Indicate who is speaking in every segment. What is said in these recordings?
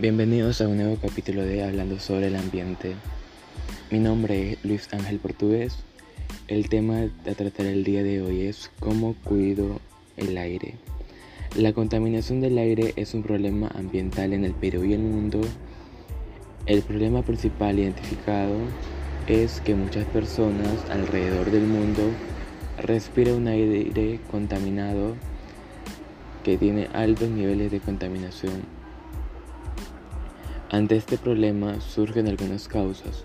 Speaker 1: Bienvenidos a un nuevo capítulo de Hablando sobre el ambiente. Mi nombre es Luis Ángel Portugués. El tema a tratar el día de hoy es cómo cuido el aire. La contaminación del aire es un problema ambiental en el Perú y el mundo. El problema principal identificado es que muchas personas alrededor del mundo respiran un aire contaminado que tiene altos niveles de contaminación ante este problema surgen algunas causas.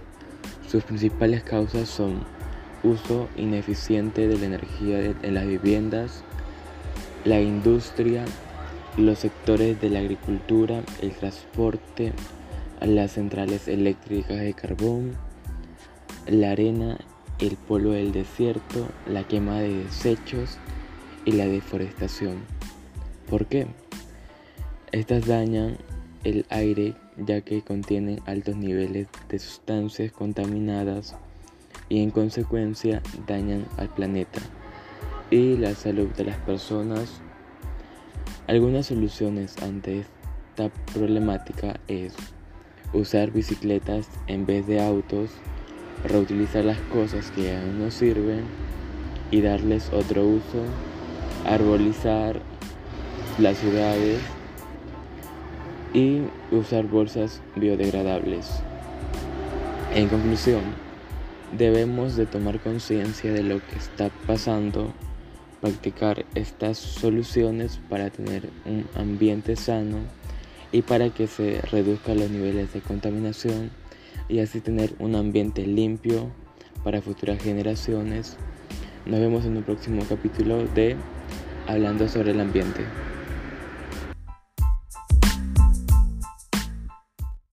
Speaker 1: Sus principales causas son uso ineficiente de la energía en las viviendas, la industria, los sectores de la agricultura, el transporte, las centrales eléctricas de carbón, la arena, el polvo del desierto, la quema de desechos y la deforestación. ¿Por qué? Estas dañan el aire ya que contienen altos niveles de sustancias contaminadas y en consecuencia dañan al planeta y la salud de las personas. Algunas soluciones ante esta problemática es usar bicicletas en vez de autos, reutilizar las cosas que ya no sirven y darles otro uso, arbolizar las ciudades y usar bolsas biodegradables. En conclusión, debemos de tomar conciencia de lo que está pasando, practicar estas soluciones para tener un ambiente sano y para que se reduzcan los niveles de contaminación y así tener un ambiente limpio para futuras generaciones. Nos vemos en un próximo capítulo de Hablando sobre el ambiente.